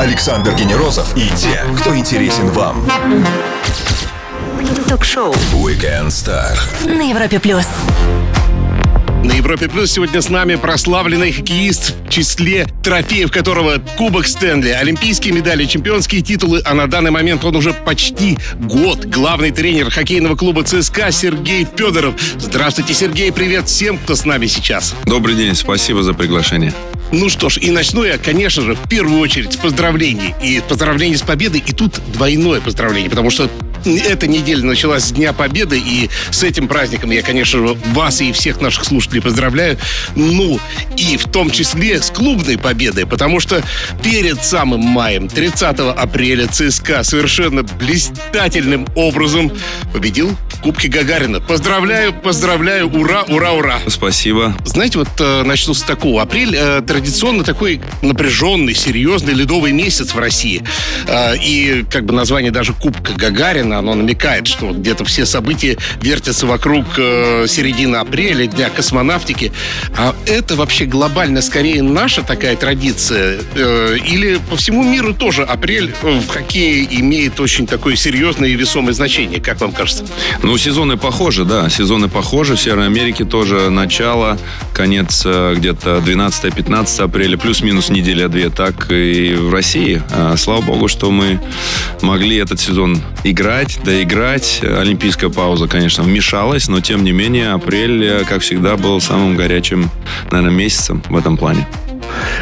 Александр Генерозов и те, кто интересен вам. Ток-шоу Weekend Star. на Европе плюс. На Европе Плюс сегодня с нами прославленный хоккеист, в числе трофеев которого Кубок Стэнли, олимпийские медали, чемпионские титулы, а на данный момент он уже почти год главный тренер хоккейного клуба ЦСКА Сергей Федоров. Здравствуйте, Сергей, привет всем, кто с нами сейчас. Добрый день, спасибо за приглашение. Ну что ж, и начну я, конечно же, в первую очередь с поздравлений. И поздравлений с победой, и тут двойное поздравление, потому что эта неделя началась с Дня Победы, и с этим праздником я, конечно же, вас и всех наших слушателей поздравляю. Ну, и в том числе с клубной победой, потому что перед самым маем, 30 апреля, ЦСКА совершенно блистательным образом победил в Кубке Гагарина. Поздравляю, поздравляю, ура, ура, ура. Спасибо. Знаете, вот э, начну с такого. Апрель э, традиционно такой напряженный, серьезный ледовый месяц в России. Э, и как бы название даже Кубка Гагарина, оно намекает, что вот где-то все события вертятся вокруг э, середины апреля, Дня космонавтики. А это вообще глобально скорее наша такая традиция? Э, или по всему миру тоже апрель э, в хоккее имеет очень такое серьезное и весомое значение? Как вам кажется? Ну, сезоны похожи, да, сезоны похожи. В Северной Америке тоже начало, конец э, где-то 12-15 апреля, плюс-минус неделя-две. Так и в России. А, Слава богу, что мы могли этот сезон играть, доиграть. Олимпийская пауза, конечно, вмешалась, но тем не менее апрель, э, как всегда, был самым горячим, наверное, месяцем в этом плане.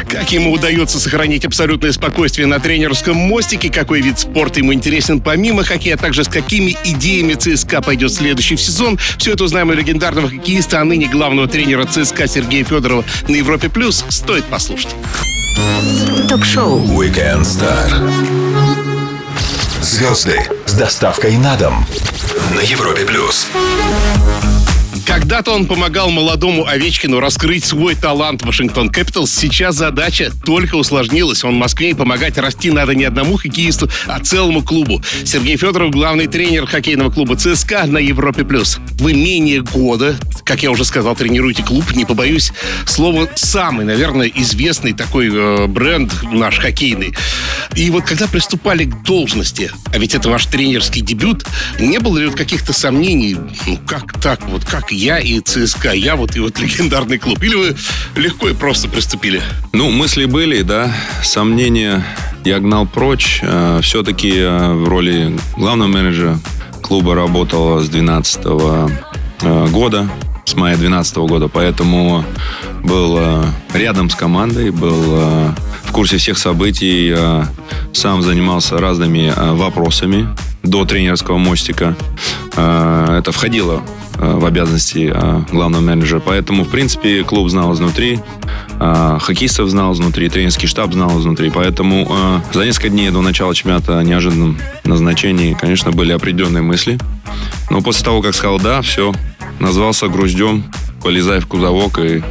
Как ему удается сохранить абсолютное спокойствие на тренерском мостике, какой вид спорта ему интересен помимо хоккея, а также с какими идеями ЦСКА пойдет в следующий сезон. Все это узнаем у легендарного хоккеиста, а ныне главного тренера ЦСКА Сергея Федорова на Европе+. плюс. Стоит послушать. Ток-шоу Weekend Star. Звезды с доставкой на дом на Европе плюс. Когда-то он помогал молодому Овечкину раскрыть свой талант Вашингтон Кэпиталс. Сейчас задача только усложнилась. Он в Москве и помогать расти надо не одному хоккеисту, а целому клубу. Сергей Федоров, главный тренер хоккейного клуба ЦСКА на Европе+. плюс. Вы менее года, как я уже сказал, тренируете клуб. Не побоюсь слова, самый, наверное, известный такой э, бренд наш хоккейный. И вот когда приступали к должности, а ведь это ваш тренерский дебют, не было ли вот каких-то сомнений, ну как так, вот как я и ЦСКА, я вот и вот легендарный клуб? Или вы легко и просто приступили? Ну, мысли были, да, сомнения я гнал прочь. Все-таки в роли главного менеджера клуба работал с 2012 года, с мая 2012 года, поэтому был э, рядом с командой, был э, в курсе всех событий, э, сам занимался разными э, вопросами до тренерского мостика. Э, Это входило э, в обязанности э, главного менеджера. Поэтому, в принципе, клуб знал изнутри, э, хоккеистов знал изнутри, тренерский штаб знал изнутри. Поэтому э, за несколько дней до начала чемпионата о неожиданном назначении, конечно, были определенные мысли. Но после того, как сказал «да», все, назвался груздем, полезай в кузовок и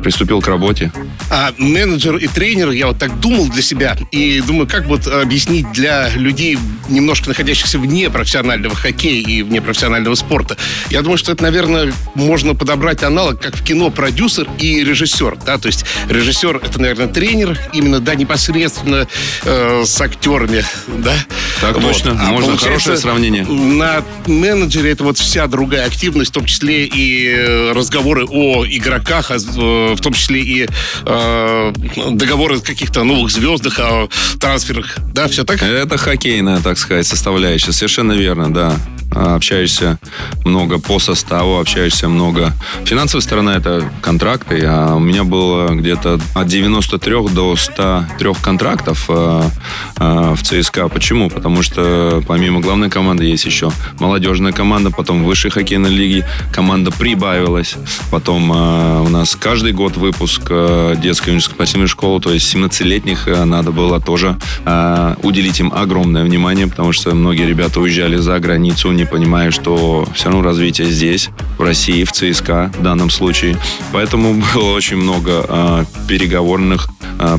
приступил к работе. А менеджер и тренер, я вот так думал для себя, и думаю, как вот объяснить для людей, немножко находящихся вне профессионального хоккея и вне профессионального спорта. Я думаю, что это, наверное, можно подобрать аналог, как в кино продюсер и режиссер, да, то есть режиссер это, наверное, тренер, именно, да, непосредственно э, с актерами, да. Так точно, А можно, хорошее сравнение. На менеджере это вот вся другая активность, в том числе и э, разговоры о игроках, а, э, в том числе и э, договоры о каких-то новых звездах, о трансферах, да, все так? Это хоккейная, так сказать, составляющая. Совершенно верно, да. А, Общаешься много по составу, общаешься много. Финансовая сторона это контракты. А у меня было где-то от 93 до 103 контрактов э, э, в ЦСКА. Почему? Потому что помимо главной команды есть еще молодежная команда, потом высшей хоккейной лиге команда прибавилась. Потом у нас каждый год выпуск детской юношеской спортивной школы, то есть 17-летних э, надо было тоже уделить им огромное внимание, потому что многие ребята уезжали за границу, не понимая, что все равно развитие здесь, в России, в ЦСКА в данном случае. Поэтому было очень много э, переговорных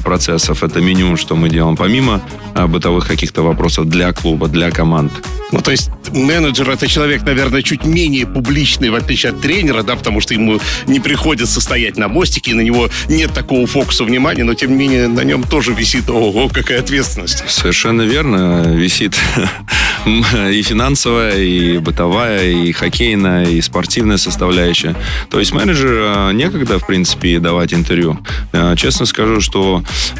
процессов. Это меню, что мы делаем помимо э, бытовых каких-то вопросов для клуба, для команд. Ну, то есть менеджер это человек, наверное, чуть менее публичный, в отличие от тренера, да, потому что ему не приходится стоять на мостике, и на него нет такого фокуса внимания, но тем не менее на нем тоже висит, ого, какая ответственность. Совершенно верно. Висит и финансовая, и бытовая, и хоккейная, и спортивная составляющая. То есть менеджер э, некогда, в принципе, давать интервью. Э, честно скажу, что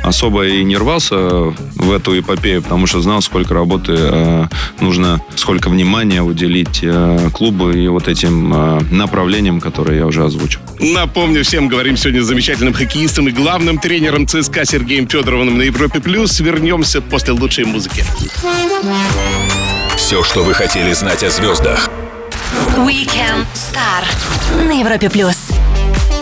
особо и не рвался в эту эпопею, потому что знал, сколько работы э, нужно сколько внимания уделить э, клубу и вот этим э, направлениям, которые я уже озвучил. Напомню, всем говорим сегодня с замечательным хоккеистом и главным тренером ЦСКА Сергеем Федоровым на Европе+. плюс. Вернемся после лучшей музыки. Все, что вы хотели знать о звездах. Weekend Star на Европе плюс.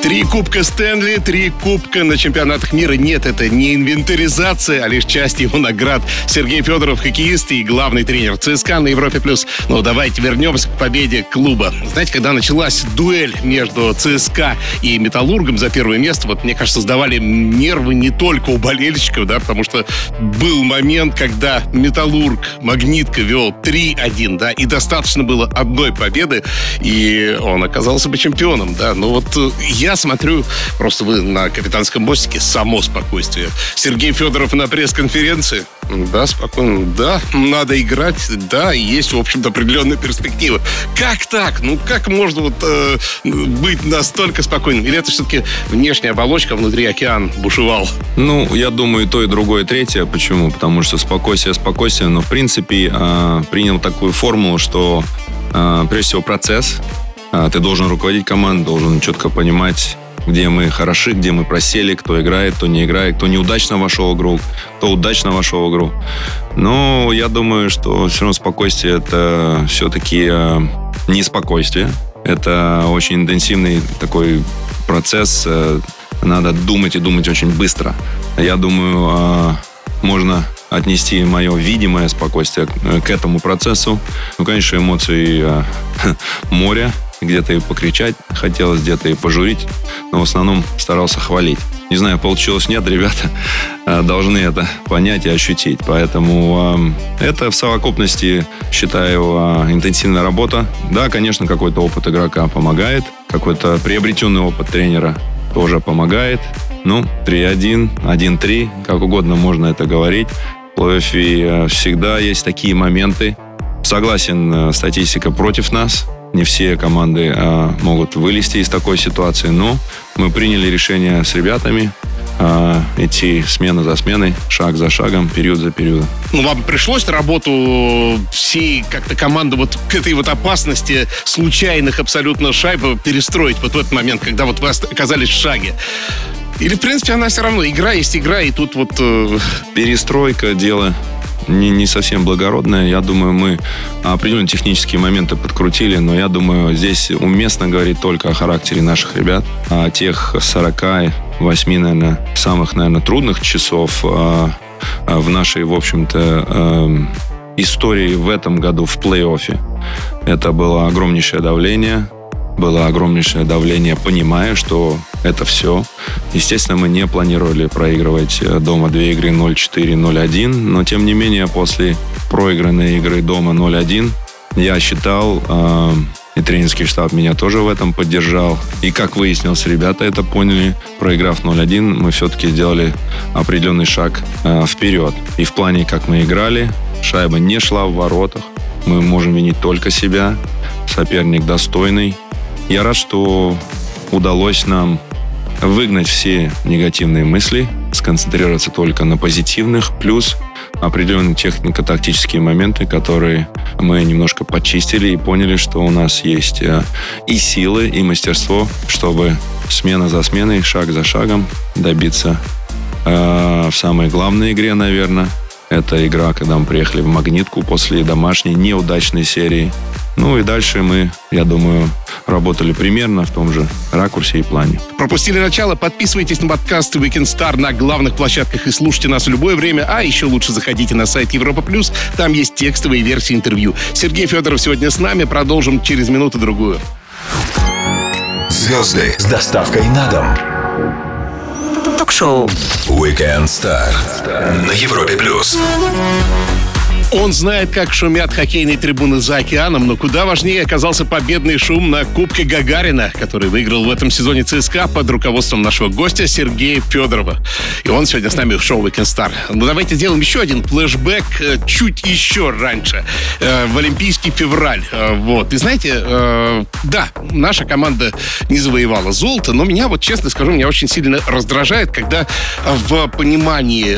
Три кубка Стэнли, три кубка на чемпионатах мира. Нет, это не инвентаризация, а лишь часть его наград. Сергей Федоров, хоккеист и главный тренер ЦСКА на Европе+. плюс. Но давайте вернемся к победе клуба. Знаете, когда началась дуэль между ЦСКА и Металлургом за первое место, вот, мне кажется, сдавали нервы не только у болельщиков, да, потому что был момент, когда Металлург, Магнитка вел 3-1, да, и достаточно было одной победы, и он оказался бы чемпионом, да. Но вот э, я я смотрю, просто вы на капитанском мостике, само спокойствие. Сергей Федоров на пресс-конференции. Да, спокойно. Да, надо играть. Да, есть, в общем-то, определенные перспективы. Как так? Ну, как можно вот э, быть настолько спокойным? Или это все-таки внешняя оболочка, внутри океан бушевал? Ну, я думаю, и то, и другое, и третье. Почему? Потому что спокойствие, спокойствие. Но, в принципе, э, принял такую формулу, что, э, прежде всего, процесс – ты должен руководить командой, должен четко понимать, где мы хороши, где мы просели, кто играет, кто не играет, кто неудачно вошел в игру, кто удачно вошел в игру. Но я думаю, что все равно спокойствие это все-таки э, не спокойствие. Это очень интенсивный такой процесс. Э, надо думать и думать очень быстро. Я думаю, э, можно отнести мое видимое спокойствие к этому процессу. Ну, конечно, эмоции море, где-то и покричать хотелось, где-то и пожурить, но в основном старался хвалить. Не знаю, получилось нет, ребята э, должны это понять и ощутить. Поэтому э, это в совокупности, считаю, э, интенсивная работа. Да, конечно, какой-то опыт игрока помогает, какой-то приобретенный опыт тренера тоже помогает. Ну, 3-1, 1-3, как угодно можно это говорить. В плей всегда есть такие моменты. Согласен, статистика против нас не все команды а, могут вылезти из такой ситуации, но мы приняли решение с ребятами а, идти смена за сменой, шаг за шагом, период за периодом. Ну, вам пришлось работу всей как-то команды вот к этой вот опасности случайных абсолютно шайб перестроить вот в этот момент, когда вот вы оказались в шаге? Или, в принципе, она все равно, игра есть игра, и тут вот... Э... Перестройка, дело не, не совсем благородная. Я думаю, мы определенные технические моменты подкрутили, но я думаю, здесь уместно говорить только о характере наших ребят, о тех 48, наверное, самых, наверное, трудных часов а, а, в нашей, в общем-то, эм, истории в этом году в плей-оффе. Это было огромнейшее давление, было огромнейшее давление, понимая, что это все. Естественно, мы не планировали проигрывать э, дома две игры 0-4, 0-1, но тем не менее после проигранной игры дома 0-1 я считал, э, и тренерский штаб меня тоже в этом поддержал. И как выяснилось, ребята это поняли. Проиграв 0-1, мы все-таки сделали определенный шаг э, вперед. И в плане, как мы играли, шайба не шла в воротах. Мы можем винить только себя. Соперник достойный. Я рад, что удалось нам выгнать все негативные мысли, сконцентрироваться только на позитивных, плюс определенные технико-тактические моменты, которые мы немножко почистили и поняли, что у нас есть э, и силы, и мастерство, чтобы смена за сменой, шаг за шагом добиться э, в самой главной игре, наверное. Это игра, когда мы приехали в Магнитку после домашней неудачной серии. Ну и дальше мы, я думаю, работали примерно в том же ракурсе и плане. Пропустили начало? Подписывайтесь на подкаст Weekend Star на главных площадках и слушайте нас в любое время. А еще лучше заходите на сайт Европа Плюс. Там есть текстовые версии интервью. Сергей Федоров сегодня с нами. Продолжим через минуту-другую. Звезды с доставкой на дом Ток-шоу. Weekend Star на Европе плюс. Он знает, как шумят хоккейные трибуны за океаном, но куда важнее оказался победный шум на Кубке Гагарина, который выиграл в этом сезоне ЦСКА под руководством нашего гостя Сергея Федорова. И он сегодня с нами в шоу Weekend Star. Ну, давайте сделаем еще один флешбэк э, чуть еще раньше, э, в Олимпийский февраль. Э, вот. И знаете, да, наша команда не завоевала золото, но меня, вот честно скажу, меня очень сильно раздражает, когда в понимании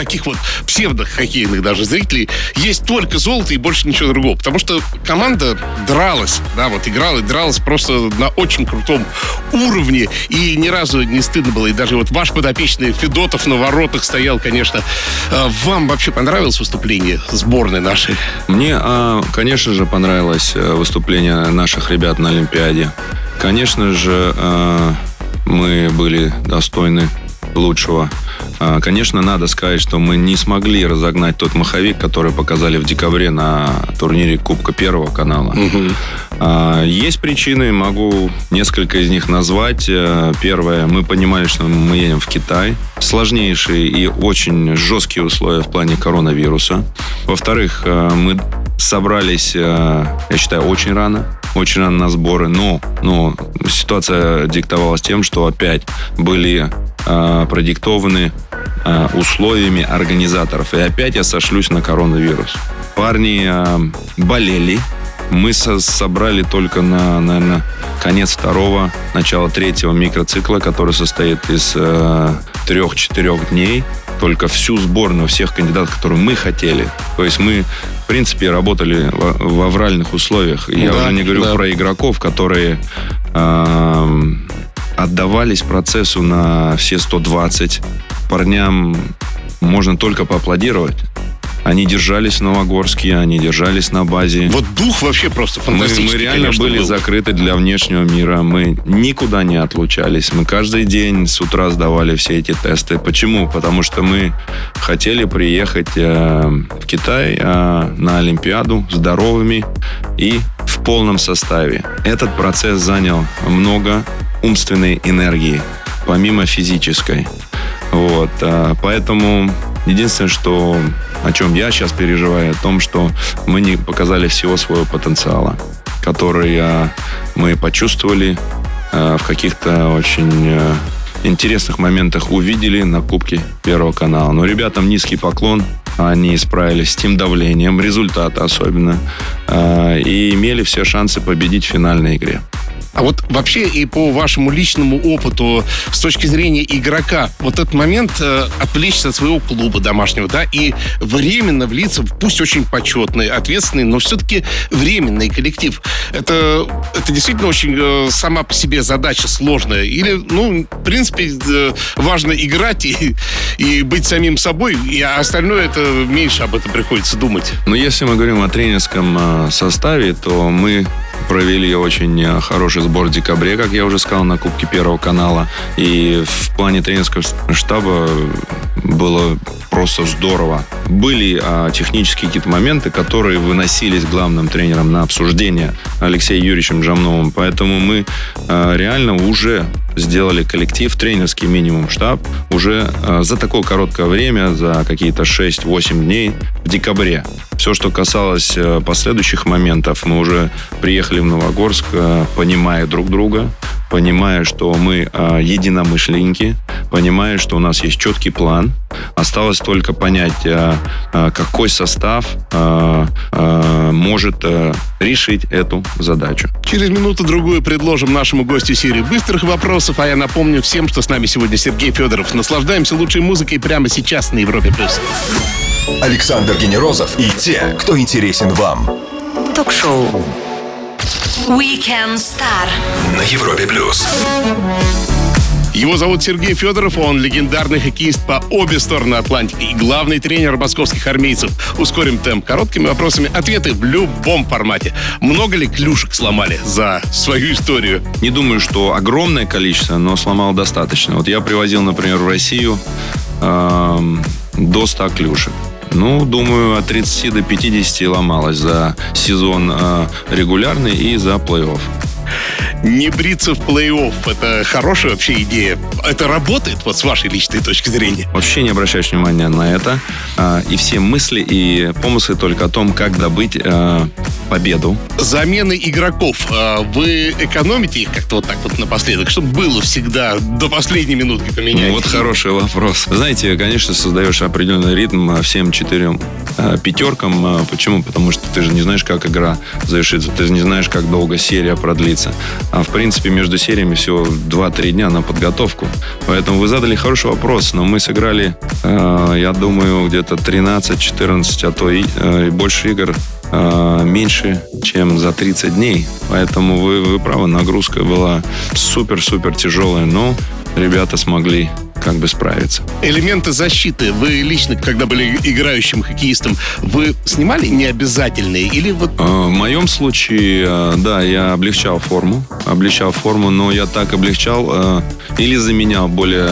таких вот псевдо-хоккейных даже зрителей есть только золото и больше ничего другого. Потому что команда дралась, да, вот играла и дралась просто на очень крутом уровне. И ни разу не стыдно было. И даже вот ваш подопечный Федотов на воротах стоял, конечно. А вам вообще понравилось выступление сборной нашей? Мне, а, конечно же, понравилось э, выступление наших ребят на Олимпиаде. Конечно же, а, мы были достойны лучшего. А, конечно, надо сказать, что мы не смогли разогнать тот маховик, который показали в декабре на турнире Кубка Первого канала. Угу. Есть причины, могу несколько из них назвать. Э, первое, мы понимали, что мы едем в Китай. Сложнейшие и очень жесткие условия в плане коронавируса. Во-вторых, э, мы собрались, э, я считаю, очень рано очень рано на сборы, но, но ситуация диктовалась тем, что опять были э, продиктованы э, условиями организаторов. И опять я сошлюсь на коронавирус. Парни э, болели. Мы со собрали только на, наверное, конец второго, начало третьего микроцикла, который состоит из э, трех-четырех дней только всю сборную всех кандидатов, которые мы хотели. То есть мы, принципе, работали в, в авральных условиях. Я да, уже не говорю да. про игроков, которые э, отдавались процессу на все 120. Парням можно только поаплодировать. Они держались в Новогорске, они держались на базе. Вот дух вообще просто фантастический. Мы, мы реально конечно, были был. закрыты для внешнего мира. Мы никуда не отлучались. Мы каждый день с утра сдавали все эти тесты. Почему? Потому что мы хотели приехать э, в Китай э, на Олимпиаду здоровыми и в полном составе. Этот процесс занял много умственной энергии, помимо физической. Вот, э, поэтому единственное, что о чем я сейчас переживаю, о том, что мы не показали всего своего потенциала, который э, мы почувствовали э, в каких-то очень интересных моментах увидели на Кубке Первого канала. Но ребятам низкий поклон. Они справились с тем давлением, результата особенно, и имели все шансы победить в финальной игре. А вот вообще и по вашему личному опыту, с точки зрения игрока, вот этот момент э, отвлечься от своего клуба домашнего, да, и временно влиться в пусть очень почетный, ответственный, но все-таки временный коллектив. Это, это действительно очень э, сама по себе задача сложная. Или, ну, в принципе, э, важно играть и, и быть самим собой, и остальное это меньше об этом приходится думать. Но если мы говорим о тренерском э, составе, то мы провели очень э, хороший сбор в декабре, как я уже сказал, на Кубке Первого канала. И в плане тренерского штаба было просто здорово. Были а, технические какие-то моменты, которые выносились главным тренером на обсуждение Алексеем Юрьевичем Жамновым. Поэтому мы а, реально уже сделали коллектив, тренерский минимум штаб уже а, за такое короткое время, за какие-то 6-8 дней в декабре. Все, что касалось а, последующих моментов, мы уже приехали в Новогорск, а, понимая друг друга, понимая, что мы а, единомышленники, понимая, что у нас есть четкий план. Осталось только понять, а, какой состав может решить эту задачу. Через минуту-другую предложим нашему гостю серию быстрых вопросов, а я напомню всем, что с нами сегодня Сергей Федоров. Наслаждаемся лучшей музыкой прямо сейчас на Европе+. плюс. Александр Генерозов и те, кто интересен вам. Ток-шоу Weekend Star на Европе плюс. Его зовут Сергей Федоров, он легендарный хоккеист по обе стороны Атлантики и главный тренер московских армейцев. Ускорим темп короткими вопросами, ответы в любом формате. Много ли клюшек сломали за свою историю? Не думаю, что огромное количество, но сломал достаточно. Вот я привозил, например, в Россию э, до 100 клюшек. Ну, думаю, от 30 до 50 ломалось за сезон э, регулярный и за плей-офф. Не бриться в плей-офф – это хорошая вообще идея. Это работает вот с вашей личной точки зрения? Вообще не обращаешь внимания на это. А, и все мысли и помыслы только о том, как добыть а, победу. Замены игроков. А, вы экономите их как-то вот так вот напоследок, чтобы было всегда до последней минутки поменять? Ну, вот хороший вопрос. Знаете, конечно, создаешь определенный ритм всем четырем пятеркам. Почему? Потому что ты же не знаешь, как игра завершится. Ты же не знаешь, как долго серия продлится. А в принципе между сериями всего 2-3 дня на подготовку. Поэтому вы задали хороший вопрос, но мы сыграли, э, я думаю, где-то 13-14, а то и, э, и больше игр э, меньше, чем за 30 дней. Поэтому вы, вы правы, нагрузка была супер-супер тяжелая, но ребята смогли как бы справиться. Элементы защиты. Вы лично, когда были играющим хоккеистом, вы снимали необязательные или вот... А, в моем случае, а, да, я облегчал форму. Облегчал форму, но я так облегчал а, или заменял более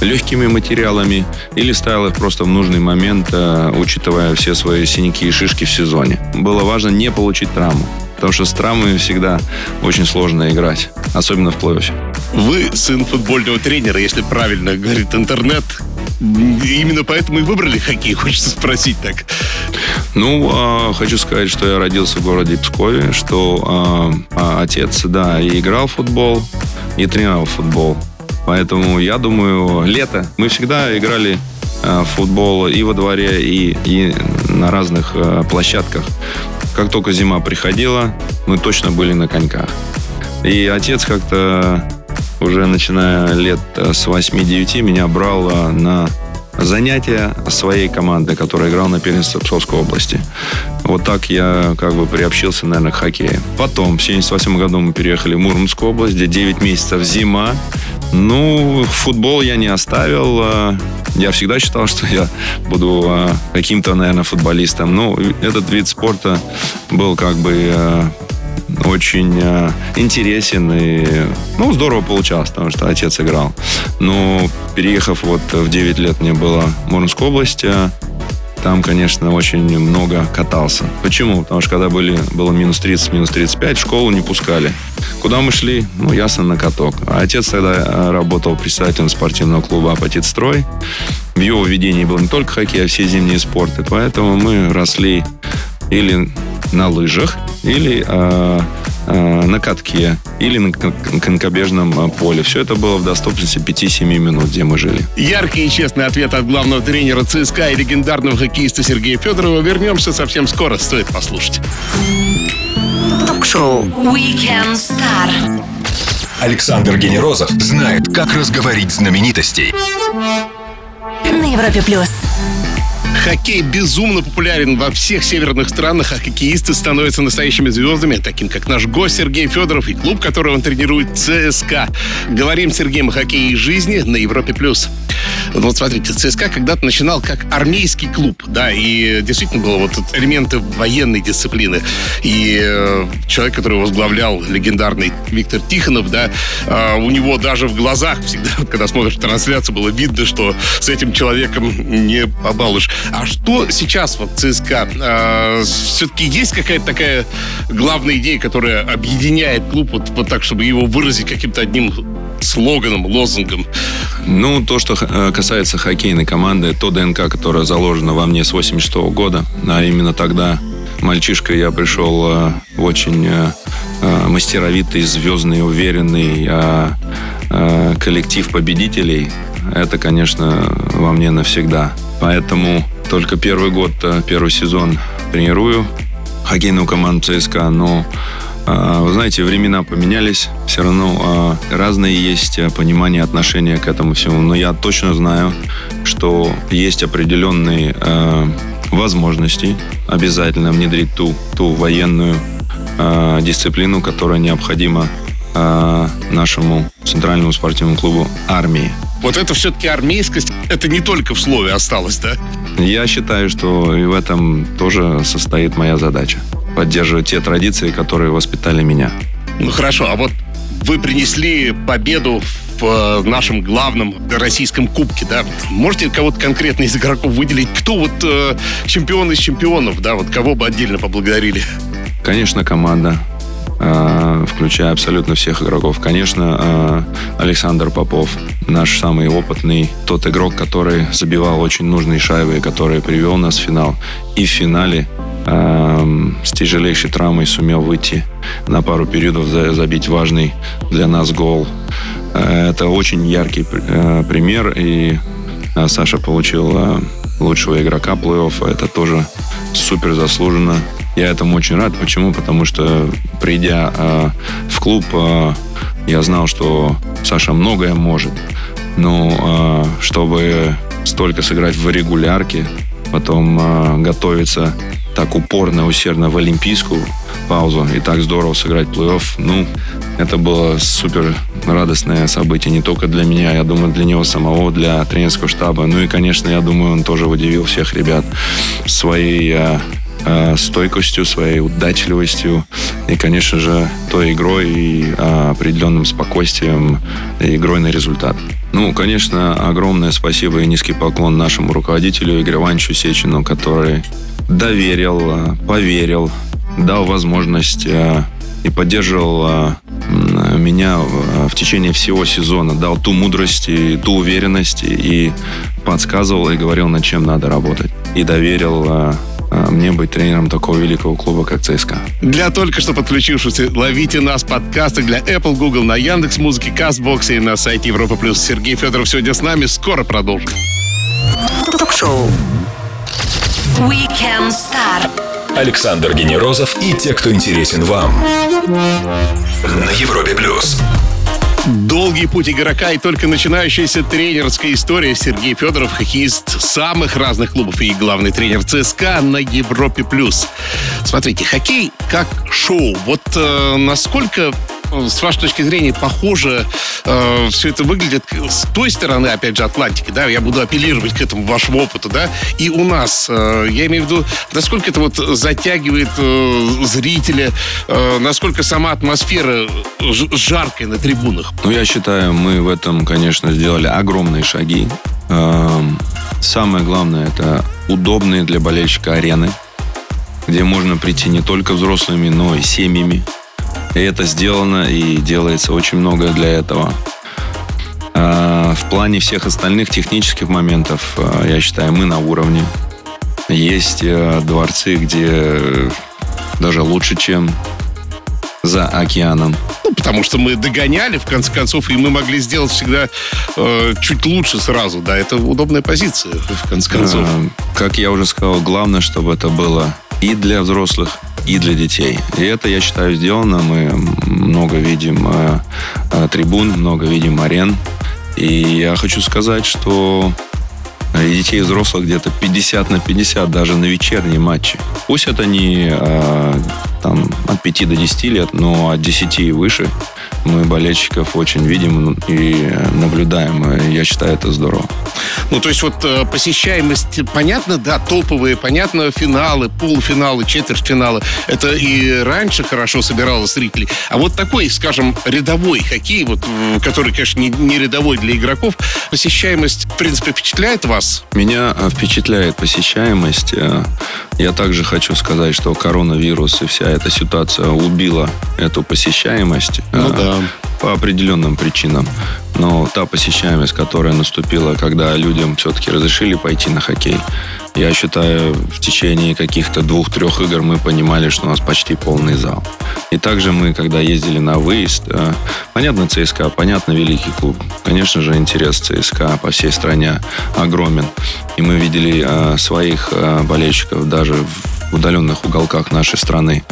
легкими материалами или ставил их просто в нужный момент, учитывая все свои синяки и шишки в сезоне. Было важно не получить травму. Потому что с травмами всегда очень сложно играть, особенно в плей-оффе. Вы сын футбольного тренера, если правильно говорит интернет. Именно поэтому и выбрали хоккей, хочется спросить так. Ну, э, хочу сказать, что я родился в городе Пскове, что э, отец, да, и играл в футбол, и тренировал футбол. Поэтому я думаю, лето. Мы всегда играли в футбол и во дворе, и, и на разных э, площадках. Как только зима приходила, мы точно были на коньках. И отец как-то уже начиная лет э, с 8-9 меня брал на занятия своей команды, которая играла на первенстве Псковской области. Вот так я как бы приобщился, наверное, к хоккею. Потом, в 78 году мы переехали в Мурманскую область, где 9 месяцев зима. Ну, футбол я не оставил. Э, я всегда считал, что я буду э, каким-то, наверное, футболистом. Ну, этот вид спорта был как бы очень э, интересен и, ну, здорово получалось, потому что отец играл. Но переехав вот в 9 лет мне было в Мурманскую область, там, конечно, очень много катался. Почему? Потому что когда были, было минус 30, минус 35, в школу не пускали. Куда мы шли? Ну, ясно, на каток. А отец тогда э, работал председателем спортивного клуба «Апатитстрой». В его ведении был не только хоккей, а все зимние спорты. Поэтому мы росли или на лыжах, или э, э, на катке, или на конькобежном э, поле. Все это было в доступности 5-7 минут, где мы жили. Яркий и честный ответ от главного тренера ЦСКА и легендарного хоккеиста Сергея Федорова. Вернемся совсем скоро, стоит послушать. Ток-шоу Can Star. Александр Генерозов знает, как разговорить знаменитостей. На Европе Плюс. Хоккей безумно популярен во всех северных странах, а хоккеисты становятся настоящими звездами, таким как наш гость Сергей Федоров и клуб, который он тренирует, ЦСКА. Говорим с Сергеем о хоккее и жизни на Европе+. плюс. Вот смотрите, ЦСКА когда-то начинал как армейский клуб, да, и действительно было вот элементы военной дисциплины. И э, человек, который возглавлял легендарный Виктор Тихонов, да, э, у него даже в глазах всегда, когда смотришь трансляцию, было видно, что с этим человеком не побалуешь. А что сейчас вот ЦСКА? Э, все-таки есть какая-то такая главная идея, которая объединяет клуб вот, вот так, чтобы его выразить каким-то одним слоганом, лозунгом? Ну, то, что э, касается хоккейной команды, то ДНК, которое заложено во мне с 86 -го года, а именно тогда мальчишка я пришел э, очень мастеровитый, звездный, уверенный коллектив победителей. Это, конечно, во мне навсегда. Поэтому только первый год, э, первый сезон тренирую хоккейную команду ЦСКА, но э, вы знаете, времена поменялись, все равно э, разные есть понимание, отношения к этому всему. Но я точно знаю, что есть определенные возможности обязательно внедрить ту, ту военную дисциплину, которая необходима нашему центральному спортивному клубу армии. Вот это все-таки армейскость, это не только в слове осталось, да? Я считаю, что и в этом тоже состоит моя задача. Поддерживать те традиции, которые воспитали меня. Ну хорошо, а вот вы принесли победу в э, нашем главном российском кубке, да? Можете кого-то конкретно из игроков выделить? Кто вот э, чемпион из чемпионов, да? Вот кого бы отдельно поблагодарили? Конечно, команда. Э, включая абсолютно всех игроков. Конечно, э, Александр Попов, наш самый опытный, тот игрок, который забивал очень нужные шайбы, который привел нас в финал. И в финале э, с тяжелейшей травмой сумел выйти на пару периодов, забить важный для нас гол. Это очень яркий пример, и Саша получил лучшего игрока плей-оффа. Это тоже супер заслуженно. Я этому очень рад. Почему? Потому что, придя э, в клуб, э, я знал, что Саша многое может. Но э, чтобы столько сыграть в регулярке, потом э, готовиться так упорно, усердно в олимпийскую паузу и так здорово сыграть плей-офф, ну, это было супер радостное событие не только для меня, я думаю, для него самого, для тренерского штаба. Ну и, конечно, я думаю, он тоже удивил всех ребят своей э, э, стойкостью, своей удачливостью и, конечно же, той игрой и э, определенным спокойствием игрой на результат. Ну, конечно, огромное спасибо и низкий поклон нашему руководителю Игорю Ивановичу Сечину, который доверил, э, поверил, дал возможность э, и поддерживал меня в течение всего сезона, дал ту мудрость и ту уверенность и подсказывал и говорил, над чем надо работать. И доверил мне быть тренером такого великого клуба, как ЦСКА. Для только что подключившихся ловите нас подкасты для Apple, Google, на Яндекс Музыке, Кастбокс и на сайте Европа Плюс. Сергей Федоров сегодня с нами. Скоро продолжим. Ток-шоу. Weekend Star. Александр Генерозов и те, кто интересен вам. На Европе плюс. Долгий путь игрока и только начинающаяся тренерская история. Сергей Федоров, хоккеист самых разных клубов и главный тренер ЦСКА на Европе+. плюс. Смотрите, хоккей как шоу. Вот э, насколько с вашей точки зрения, похоже э, все это выглядит с той стороны, опять же, Атлантики, да, я буду апеллировать к этому вашему опыту, да, и у нас, э, я имею в виду, насколько это вот затягивает э, зрителя, э, насколько сама атмосфера жаркая на трибунах? Ну, я считаю, мы в этом, конечно, сделали огромные шаги. Э, самое главное, это удобные для болельщика арены, где можно прийти не только взрослыми, но и семьями. И это сделано, и делается очень многое для этого. А, в плане всех остальных технических моментов, а, я считаю, мы на уровне. Есть э, дворцы, где даже лучше, чем за океаном. Ну, потому что мы догоняли, в конце концов, и мы могли сделать всегда э, чуть лучше сразу. Да, это удобная позиция, в конце концов. А, как я уже сказал, главное, чтобы это было и для взрослых, и для детей. И это, я считаю, сделано. Мы много видим э, э, трибун, много видим арен. И я хочу сказать, что и детей и взрослых где-то 50 на 50 даже на вечерние матчи. Пусть это не э, там, от 5 до 10 лет, но от 10 и выше мы болельщиков очень видим и наблюдаем. Я считаю, это здорово. Ну, то есть вот э, посещаемость, понятно, да, топовые, понятно, финалы, полуфиналы, четвертьфиналы. Это и раньше хорошо собирало зрителей. А вот такой, скажем, рядовой хоккей, вот, который, конечно, не, не рядовой для игроков, посещаемость, в принципе, впечатляет вас? Меня э, впечатляет посещаемость. Э, я также хочу сказать, что коронавирус и вся эта ситуация убила эту посещаемость. Ну да по определенным причинам. Но та посещаемость, которая наступила, когда людям все-таки разрешили пойти на хоккей, я считаю, в течение каких-то двух-трех игр мы понимали, что у нас почти полный зал. И также мы, когда ездили на выезд, э, понятно ЦСКА, понятно великий клуб. Конечно же, интерес ЦСКА по всей стране огромен. И мы видели э, своих э, болельщиков даже в удаленных уголках нашей страны.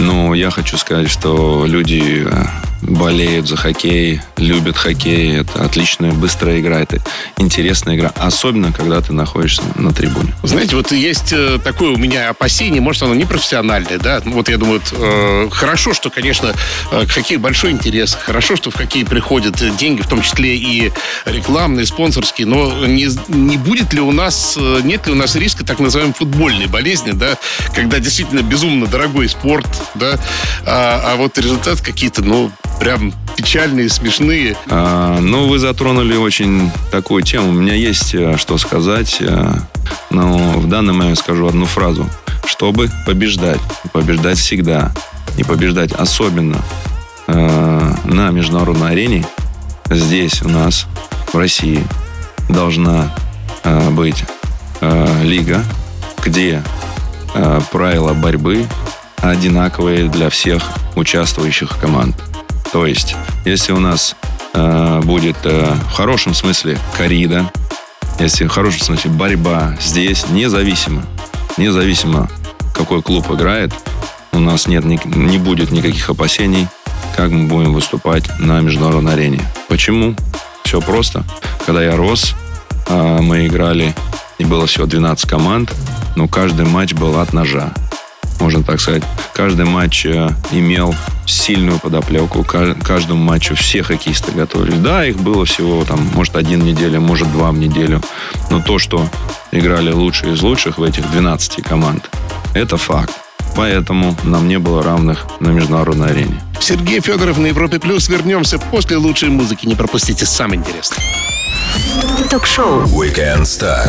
Но я хочу сказать, что люди болеют за хоккей, любят хоккей. Это отличная, быстрая игра, это интересная игра. Особенно, когда ты находишься на трибуне. Знаете, вот есть э, такое у меня опасение, может, оно не профессиональное, да? Вот я думаю, э, хорошо, что, конечно, э, к хоккею большой интерес. Хорошо, что в хоккей приходят деньги, в том числе и рекламные, спонсорские. Но не, не будет ли у нас, нет ли у нас риска так называемой футбольной болезни, да? Когда действительно безумно дорогой спорт, да? А, а вот результат какие-то, ну, прям печальные, смешные. А, ну, вы затронули очень такую тему. У меня есть э, что сказать, э, но в данный момент скажу одну фразу. Чтобы побеждать, побеждать всегда, и побеждать особенно э, на международной арене, здесь у нас в России должна э, быть э, лига, где э, правила борьбы одинаковые для всех участвующих команд. То есть, если у нас э, будет э, в хорошем смысле корида, если в хорошем смысле борьба здесь, независимо, независимо, какой клуб играет, у нас нет, не, не будет никаких опасений, как мы будем выступать на международной арене. Почему? Все просто. Когда я рос, э, мы играли, и было всего 12 команд, но каждый матч был от ножа можно так сказать. Каждый матч э, имел сильную подоплеку. Каждому матчу все хоккеисты готовились. Да, их было всего, там, может, один неделю, может, два в неделю. Но то, что играли лучшие из лучших в этих 12 команд, это факт. Поэтому нам не было равных на международной арене. Сергей Федоров на Европе Плюс. Вернемся после лучшей музыки. Не пропустите самое интересное. Ток-шоу Weekend Star.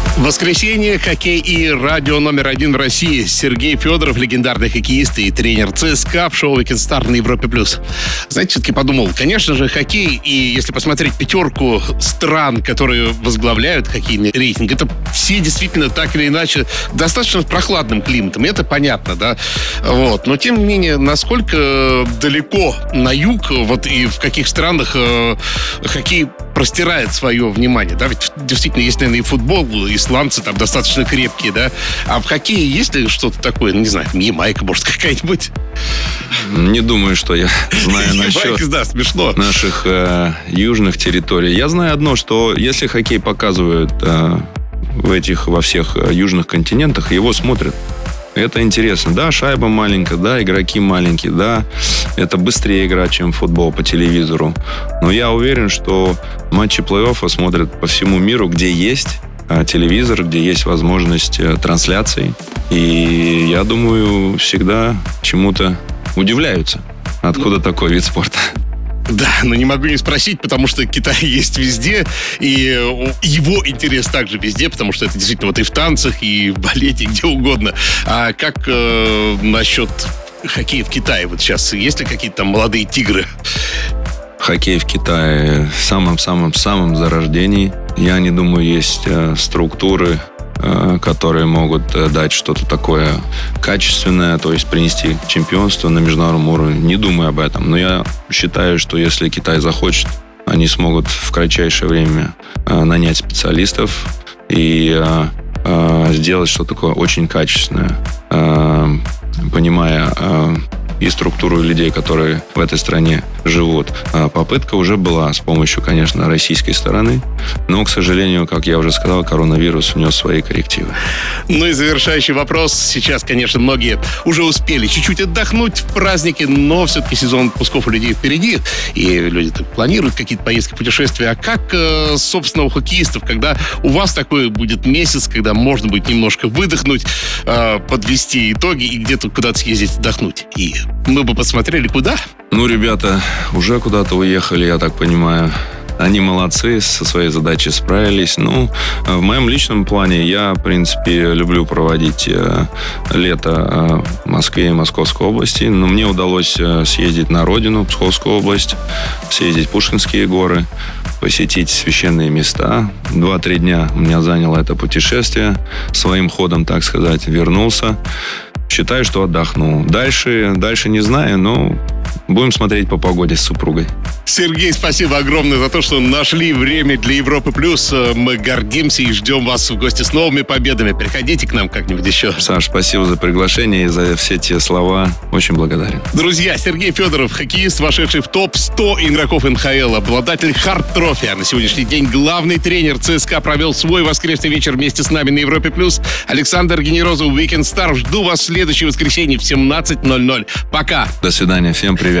Воскресенье, хоккей и радио номер один в России. Сергей Федоров, легендарный хоккеист и тренер ЦСКА в шоу «Weekend Star» на Европе+. плюс. Знаете, все-таки подумал, конечно же, хоккей, и если посмотреть пятерку стран, которые возглавляют хоккейный рейтинг, это все действительно так или иначе достаточно прохладным климатом, это понятно, да? Вот. Но, тем не менее, насколько далеко на юг, вот и в каких странах э, хоккей простирает свое внимание, да, ведь действительно есть, наверное, и футбол, исландцы там достаточно крепкие, да, а в хоккее есть ли что-то такое, ну, не знаю, Ямайка, может, какая-нибудь? Не думаю, что я знаю насчет да, смешно. наших э, южных территорий. Я знаю одно, что если хоккей показывают э, в этих, во всех э, южных континентах, его смотрят. Это интересно. Да, шайба маленькая, да, игроки маленькие, да, это быстрее игра, чем футбол по телевизору. Но я уверен, что матчи плей-оффа смотрят по всему миру, где есть а, телевизор, где есть возможность э, трансляций. И я думаю, всегда чему-то удивляются. Откуда такой вид спорта? Да, но не могу не спросить, потому что Китай есть везде, и его интерес также везде, потому что это действительно вот и в танцах, и в балете, где угодно. А как э, насчет хоккея в Китае? Вот сейчас есть ли какие-то там молодые тигры? Хоккей в Китае в самом-самом-самом зарождении. Я не думаю, есть э, структуры, Э, которые могут э, дать что-то такое качественное, то есть принести чемпионство на международном уровне. Не думаю об этом, но я считаю, что если Китай захочет, они смогут в кратчайшее время нанять специалистов и сделать что-то такое очень качественное, понимая и структуру людей, которые в этой стране живут. А попытка уже была с помощью, конечно, российской стороны, но, к сожалению, как я уже сказал, коронавирус внес свои коррективы. Ну и завершающий вопрос. Сейчас, конечно, многие уже успели чуть-чуть отдохнуть в празднике, но все-таки сезон отпусков у людей впереди, и люди планируют какие-то поездки, путешествия. А как, э, собственно, у хоккеистов, когда у вас такой будет месяц, когда можно будет немножко выдохнуть, э, подвести итоги и где-то куда-то съездить отдохнуть? И мы бы посмотрели, куда? Ну, ребята уже куда-то уехали, я так понимаю. Они молодцы, со своей задачей справились. Ну, в моем личном плане я, в принципе, люблю проводить э, лето э, в Москве и Московской области. Но мне удалось э, съездить на родину, Псковскую область, съездить в Пушкинские горы, посетить священные места. Два-три дня у меня заняло это путешествие. Своим ходом, так сказать, вернулся считаю, что отдохну. Дальше, дальше не знаю, но Будем смотреть по погоде с супругой. Сергей, спасибо огромное за то, что нашли время для Европы Плюс. Мы гордимся и ждем вас в гости с новыми победами. Приходите к нам как-нибудь еще. Саш, спасибо за приглашение и за все те слова. Очень благодарен. Друзья, Сергей Федоров, хоккеист, вошедший в топ-100 игроков НХЛ, обладатель Hart Trophy. А на сегодняшний день главный тренер ЦСКА провел свой воскресный вечер вместе с нами на Европе Плюс. Александр Генерозов, Weekend Star. Жду вас в следующее воскресенье в 17.00. Пока. До свидания. Всем привет